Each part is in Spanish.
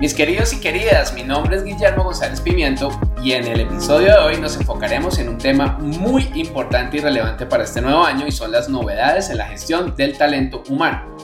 Mis queridos y queridas, mi nombre es Guillermo González Pimiento y en el episodio de hoy nos enfocaremos en un tema muy importante y relevante para este nuevo año y son las novedades en la gestión del talento humano.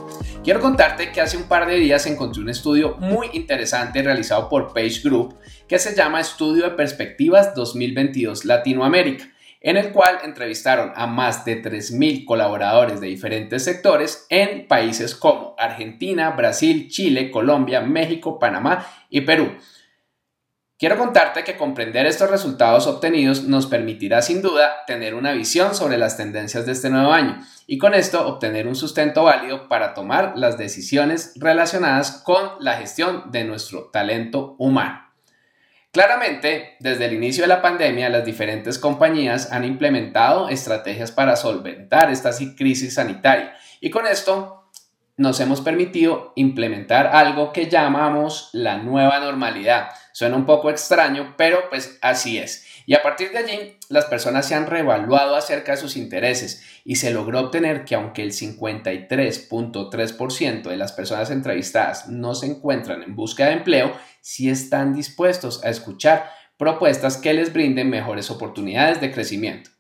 Quiero contarte que hace un par de días encontré un estudio muy interesante realizado por Page Group que se llama Estudio de Perspectivas 2022 Latinoamérica en el cual entrevistaron a más de 3.000 colaboradores de diferentes sectores en países como Argentina, Brasil, Chile, Colombia, México, Panamá y Perú. Quiero contarte que comprender estos resultados obtenidos nos permitirá sin duda tener una visión sobre las tendencias de este nuevo año y con esto obtener un sustento válido para tomar las decisiones relacionadas con la gestión de nuestro talento humano. Claramente, desde el inicio de la pandemia, las diferentes compañías han implementado estrategias para solventar esta crisis sanitaria y con esto nos hemos permitido implementar algo que llamamos la nueva normalidad. Suena un poco extraño, pero pues así es. Y a partir de allí, las personas se han reevaluado acerca de sus intereses y se logró obtener que aunque el 53.3% de las personas entrevistadas no se encuentran en búsqueda de empleo, si están dispuestos a escuchar propuestas que les brinden mejores oportunidades de crecimiento.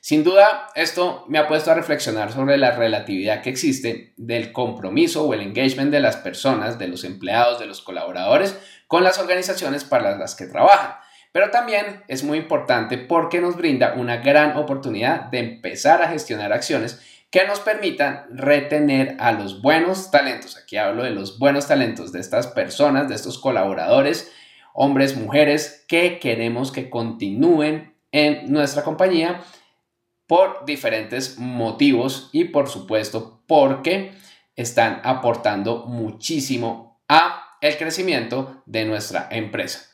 Sin duda, esto me ha puesto a reflexionar sobre la relatividad que existe del compromiso o el engagement de las personas, de los empleados, de los colaboradores con las organizaciones para las que trabajan. Pero también es muy importante porque nos brinda una gran oportunidad de empezar a gestionar acciones que nos permitan retener a los buenos talentos. Aquí hablo de los buenos talentos de estas personas, de estos colaboradores, hombres, mujeres, que queremos que continúen en nuestra compañía por diferentes motivos y por supuesto porque están aportando muchísimo a el crecimiento de nuestra empresa.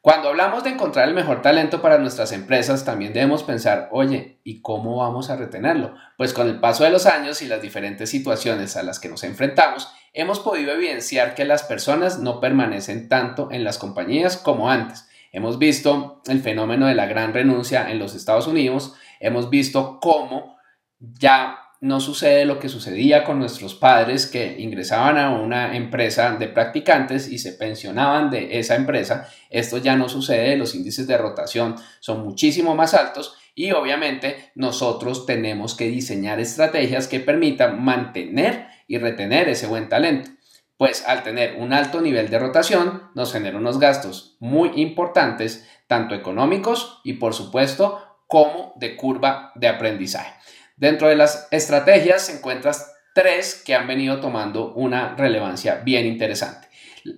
Cuando hablamos de encontrar el mejor talento para nuestras empresas, también debemos pensar, oye, ¿y cómo vamos a retenerlo? Pues con el paso de los años y las diferentes situaciones a las que nos enfrentamos, hemos podido evidenciar que las personas no permanecen tanto en las compañías como antes. Hemos visto el fenómeno de la gran renuncia en los Estados Unidos, hemos visto cómo ya no sucede lo que sucedía con nuestros padres que ingresaban a una empresa de practicantes y se pensionaban de esa empresa. Esto ya no sucede, los índices de rotación son muchísimo más altos y obviamente nosotros tenemos que diseñar estrategias que permitan mantener y retener ese buen talento. Pues al tener un alto nivel de rotación nos genera unos gastos muy importantes, tanto económicos y por supuesto como de curva de aprendizaje. Dentro de las estrategias se encuentran tres que han venido tomando una relevancia bien interesante.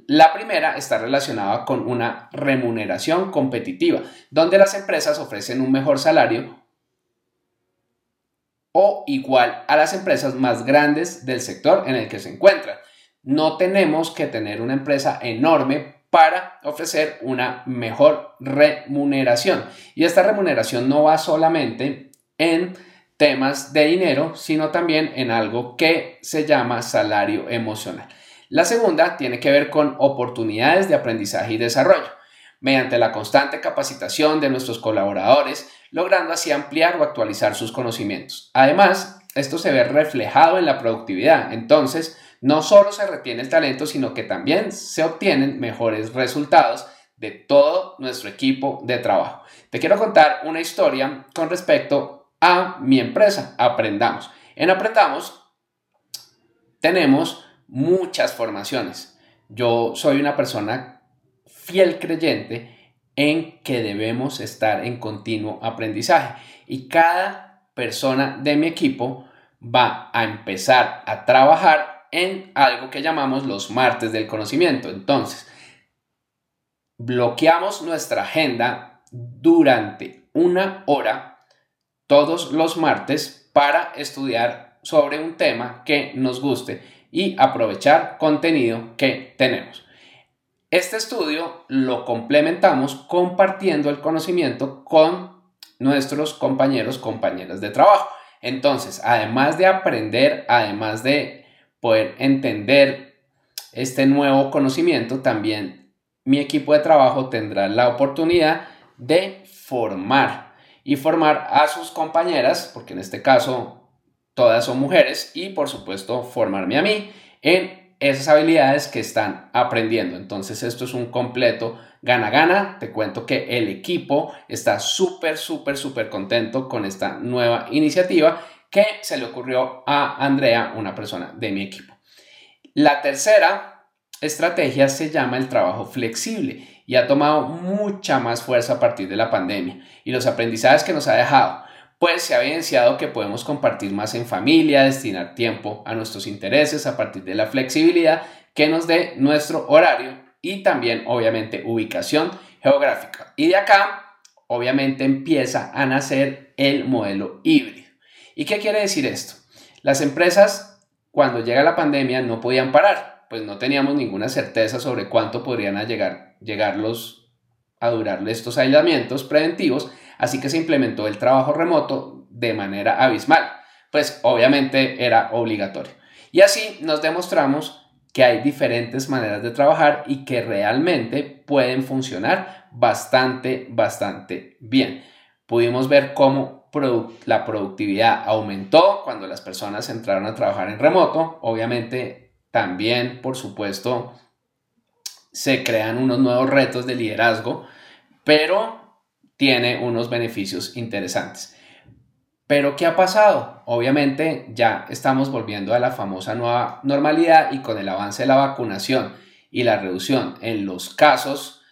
La primera está relacionada con una remuneración competitiva, donde las empresas ofrecen un mejor salario o igual a las empresas más grandes del sector en el que se encuentran. No tenemos que tener una empresa enorme para ofrecer una mejor remuneración. Y esta remuneración no va solamente en temas de dinero, sino también en algo que se llama salario emocional. La segunda tiene que ver con oportunidades de aprendizaje y desarrollo, mediante la constante capacitación de nuestros colaboradores, logrando así ampliar o actualizar sus conocimientos. Además, esto se ve reflejado en la productividad, entonces no solo se retiene el talento, sino que también se obtienen mejores resultados de todo nuestro equipo de trabajo. Te quiero contar una historia con respecto a mi empresa, Aprendamos. En Aprendamos tenemos muchas formaciones. Yo soy una persona fiel creyente en que debemos estar en continuo aprendizaje y cada persona de mi equipo va a empezar a trabajar en algo que llamamos los martes del conocimiento. Entonces, bloqueamos nuestra agenda durante una hora todos los martes para estudiar sobre un tema que nos guste y aprovechar contenido que tenemos. Este estudio lo complementamos compartiendo el conocimiento con nuestros compañeros, compañeras de trabajo. Entonces, además de aprender, además de poder entender este nuevo conocimiento, también mi equipo de trabajo tendrá la oportunidad de formar y formar a sus compañeras, porque en este caso todas son mujeres, y por supuesto formarme a mí en esas habilidades que están aprendiendo. Entonces esto es un completo gana-gana. Te cuento que el equipo está súper, súper, súper contento con esta nueva iniciativa que se le ocurrió a Andrea, una persona de mi equipo. La tercera estrategia se llama el trabajo flexible y ha tomado mucha más fuerza a partir de la pandemia y los aprendizajes que nos ha dejado pues se ha evidenciado que podemos compartir más en familia, destinar tiempo a nuestros intereses a partir de la flexibilidad que nos dé nuestro horario y también obviamente ubicación geográfica. Y de acá obviamente empieza a nacer el modelo híbrido. ¿Y qué quiere decir esto? Las empresas cuando llega la pandemia no podían parar, pues no teníamos ninguna certeza sobre cuánto podrían llegar, llegarlos a durar estos aislamientos preventivos, así que se implementó el trabajo remoto de manera abismal, pues obviamente era obligatorio. Y así nos demostramos que hay diferentes maneras de trabajar y que realmente pueden funcionar bastante, bastante bien. Pudimos ver cómo la productividad aumentó cuando las personas entraron a trabajar en remoto. Obviamente también, por supuesto, se crean unos nuevos retos de liderazgo, pero tiene unos beneficios interesantes. Pero ¿qué ha pasado? Obviamente ya estamos volviendo a la famosa nueva normalidad y con el avance de la vacunación y la reducción en los casos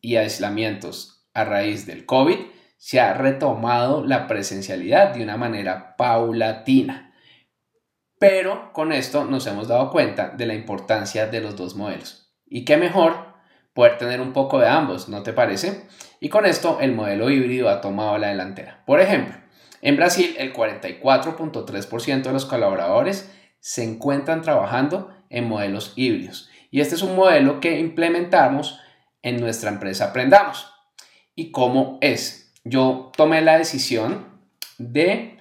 y aislamientos a raíz del COVID, se ha retomado la presencialidad de una manera paulatina. Pero con esto nos hemos dado cuenta de la importancia de los dos modelos. ¿Y qué mejor poder tener un poco de ambos, ¿no te parece? Y con esto el modelo híbrido ha tomado la delantera. Por ejemplo, en Brasil el 44.3% de los colaboradores se encuentran trabajando en modelos híbridos. Y este es un modelo que implementamos en nuestra empresa Aprendamos. ¿Y cómo es? Yo tomé la decisión de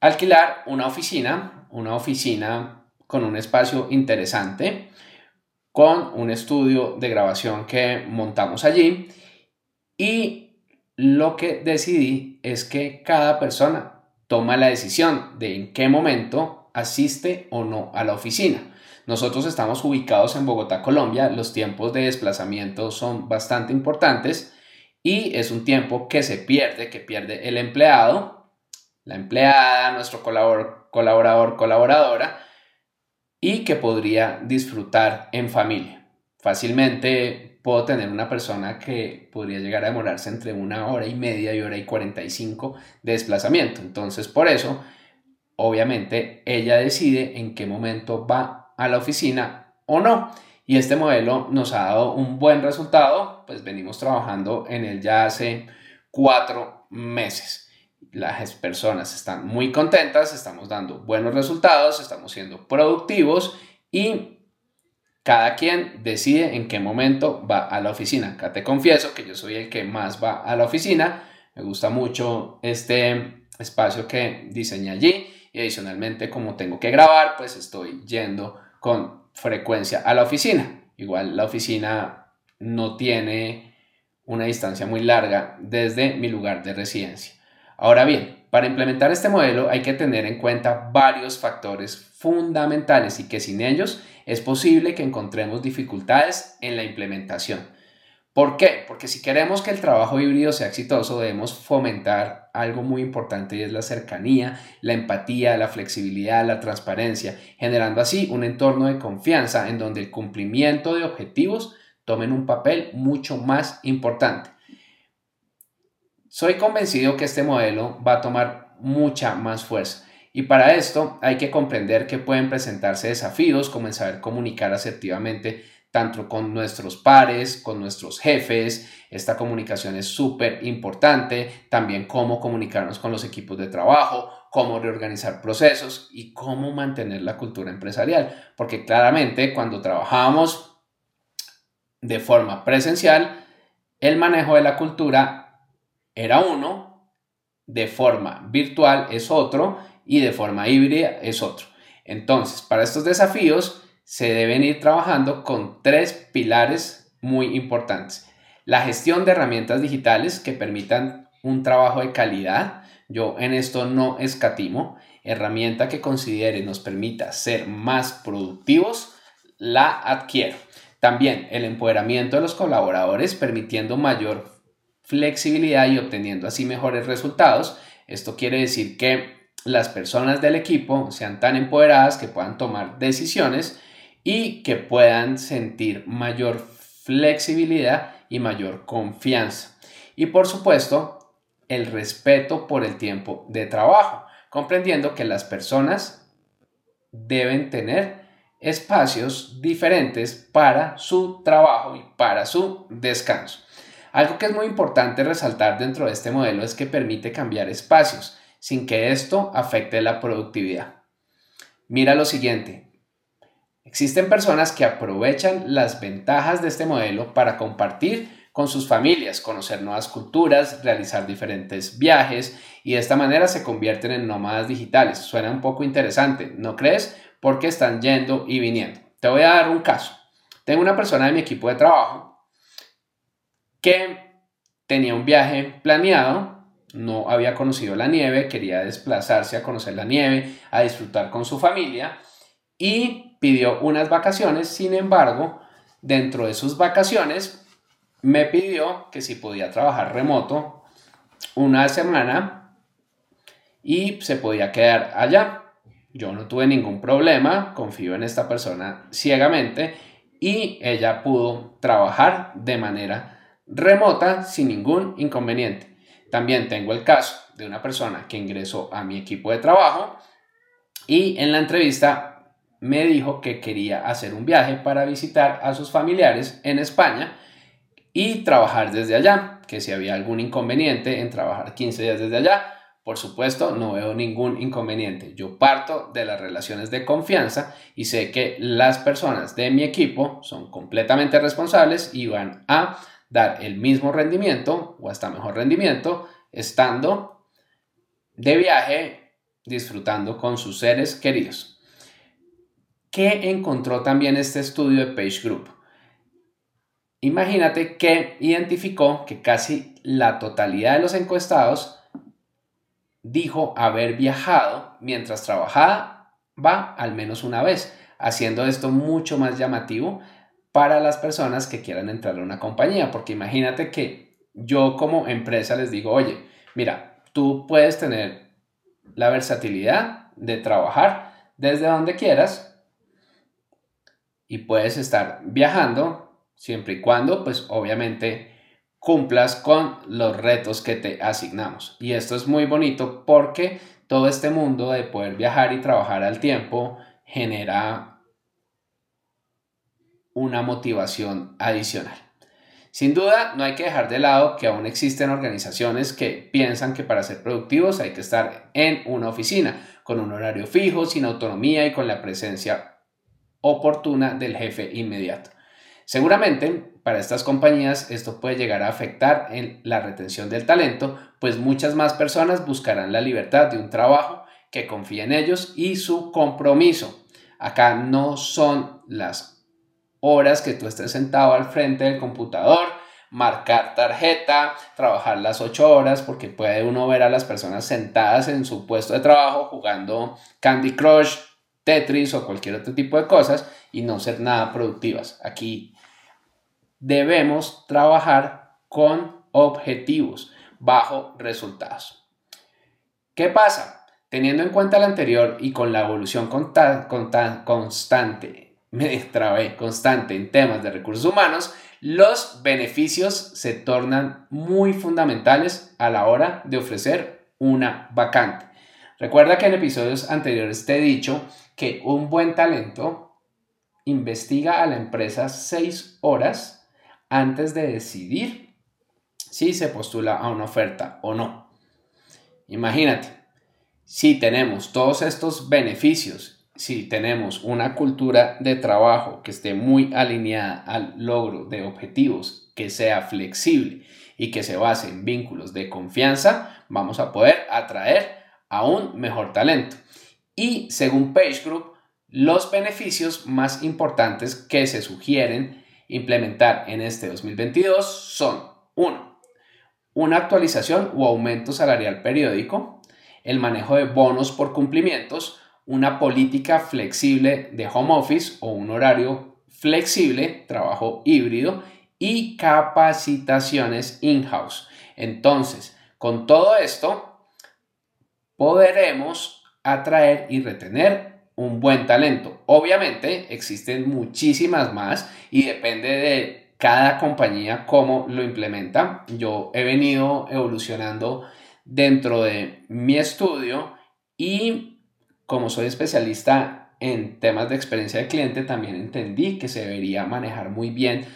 alquilar una oficina, una oficina con un espacio interesante, con un estudio de grabación que montamos allí y lo que decidí es que cada persona toma la decisión de en qué momento asiste o no a la oficina. Nosotros estamos ubicados en Bogotá, Colombia. Los tiempos de desplazamiento son bastante importantes y es un tiempo que se pierde, que pierde el empleado, la empleada, nuestro colaborador, colaborador colaboradora y que podría disfrutar en familia. Fácilmente puedo tener una persona que podría llegar a demorarse entre una hora y media y hora y 45 de desplazamiento. Entonces, por eso, obviamente, ella decide en qué momento va a la oficina o no. Y este modelo nos ha dado un buen resultado, pues venimos trabajando en él ya hace cuatro meses las personas están muy contentas, estamos dando buenos resultados, estamos siendo productivos y cada quien decide en qué momento va a la oficina. Acá te confieso que yo soy el que más va a la oficina. Me gusta mucho este espacio que diseñé allí y adicionalmente como tengo que grabar, pues estoy yendo con frecuencia a la oficina. Igual la oficina no tiene una distancia muy larga desde mi lugar de residencia. Ahora bien, para implementar este modelo hay que tener en cuenta varios factores fundamentales y que sin ellos es posible que encontremos dificultades en la implementación. ¿Por qué? Porque si queremos que el trabajo híbrido sea exitoso debemos fomentar algo muy importante y es la cercanía, la empatía, la flexibilidad, la transparencia, generando así un entorno de confianza en donde el cumplimiento de objetivos tomen un papel mucho más importante. Soy convencido que este modelo va a tomar mucha más fuerza y para esto hay que comprender que pueden presentarse desafíos como el saber comunicar asertivamente tanto con nuestros pares, con nuestros jefes. Esta comunicación es súper importante. También cómo comunicarnos con los equipos de trabajo, cómo reorganizar procesos y cómo mantener la cultura empresarial. Porque claramente cuando trabajamos de forma presencial, el manejo de la cultura era uno, de forma virtual es otro y de forma híbrida es otro. Entonces, para estos desafíos se deben ir trabajando con tres pilares muy importantes. La gestión de herramientas digitales que permitan un trabajo de calidad. Yo en esto no escatimo. Herramienta que considere nos permita ser más productivos, la adquiero. También el empoderamiento de los colaboradores permitiendo mayor flexibilidad y obteniendo así mejores resultados. Esto quiere decir que las personas del equipo sean tan empoderadas que puedan tomar decisiones y que puedan sentir mayor flexibilidad y mayor confianza. Y por supuesto, el respeto por el tiempo de trabajo, comprendiendo que las personas deben tener espacios diferentes para su trabajo y para su descanso. Algo que es muy importante resaltar dentro de este modelo es que permite cambiar espacios sin que esto afecte la productividad. Mira lo siguiente. Existen personas que aprovechan las ventajas de este modelo para compartir con sus familias, conocer nuevas culturas, realizar diferentes viajes y de esta manera se convierten en nómadas digitales. Suena un poco interesante, ¿no crees? porque están yendo y viniendo. Te voy a dar un caso. Tengo una persona de mi equipo de trabajo que tenía un viaje planeado, no había conocido la nieve, quería desplazarse a conocer la nieve, a disfrutar con su familia y pidió unas vacaciones. Sin embargo, dentro de sus vacaciones me pidió que si podía trabajar remoto una semana y se podía quedar allá. Yo no tuve ningún problema, confío en esta persona ciegamente y ella pudo trabajar de manera remota sin ningún inconveniente. También tengo el caso de una persona que ingresó a mi equipo de trabajo y en la entrevista me dijo que quería hacer un viaje para visitar a sus familiares en España y trabajar desde allá, que si había algún inconveniente en trabajar 15 días desde allá, por supuesto, no veo ningún inconveniente. Yo parto de las relaciones de confianza y sé que las personas de mi equipo son completamente responsables y van a dar el mismo rendimiento o hasta mejor rendimiento estando de viaje disfrutando con sus seres queridos. ¿Qué encontró también este estudio de Page Group? Imagínate que identificó que casi la totalidad de los encuestados dijo haber viajado mientras trabajaba al menos una vez, haciendo esto mucho más llamativo para las personas que quieran entrar a una compañía, porque imagínate que yo como empresa les digo, oye, mira, tú puedes tener la versatilidad de trabajar desde donde quieras y puedes estar viajando siempre y cuando, pues obviamente, cumplas con los retos que te asignamos. Y esto es muy bonito porque todo este mundo de poder viajar y trabajar al tiempo genera una motivación adicional. Sin duda, no hay que dejar de lado que aún existen organizaciones que piensan que para ser productivos hay que estar en una oficina, con un horario fijo, sin autonomía y con la presencia oportuna del jefe inmediato. Seguramente para estas compañías esto puede llegar a afectar en la retención del talento, pues muchas más personas buscarán la libertad de un trabajo que confíe en ellos y su compromiso. Acá no son las horas que tú estés sentado al frente del computador, marcar tarjeta, trabajar las ocho horas, porque puede uno ver a las personas sentadas en su puesto de trabajo jugando Candy Crush, Tetris o cualquier otro tipo de cosas y no ser nada productivas. Aquí debemos trabajar con objetivos bajo resultados. ¿Qué pasa? Teniendo en cuenta lo anterior y con la evolución constante, me trabé, constante en temas de recursos humanos, los beneficios se tornan muy fundamentales a la hora de ofrecer una vacante. Recuerda que en episodios anteriores te he dicho que un buen talento investiga a la empresa seis horas antes de decidir si se postula a una oferta o no. Imagínate, si tenemos todos estos beneficios si tenemos una cultura de trabajo que esté muy alineada al logro de objetivos, que sea flexible y que se base en vínculos de confianza, vamos a poder atraer a un mejor talento. Y según Page Group, los beneficios más importantes que se sugieren implementar en este 2022 son 1. Una actualización o aumento salarial periódico, el manejo de bonos por cumplimientos, una política flexible de home office o un horario flexible, trabajo híbrido y capacitaciones in-house. Entonces, con todo esto, podremos atraer y retener un buen talento. Obviamente existen muchísimas más y depende de cada compañía cómo lo implementa. Yo he venido evolucionando dentro de mi estudio y como soy especialista en temas de experiencia de cliente, también entendí que se debería manejar muy bien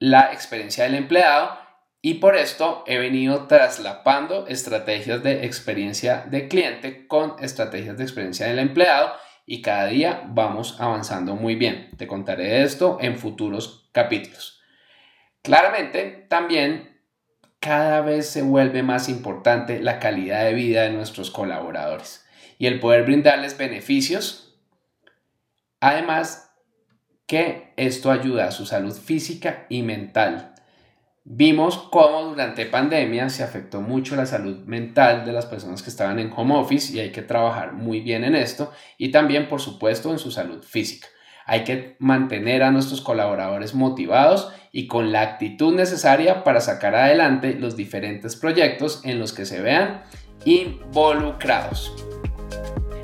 la experiencia del empleado y por esto he venido traslapando estrategias de experiencia de cliente con estrategias de experiencia del empleado y cada día vamos avanzando muy bien. Te contaré esto en futuros capítulos. Claramente, también cada vez se vuelve más importante la calidad de vida de nuestros colaboradores y el poder brindarles beneficios. Además que esto ayuda a su salud física y mental. Vimos cómo durante pandemia se afectó mucho la salud mental de las personas que estaban en home office y hay que trabajar muy bien en esto y también por supuesto en su salud física. Hay que mantener a nuestros colaboradores motivados y con la actitud necesaria para sacar adelante los diferentes proyectos en los que se vean involucrados.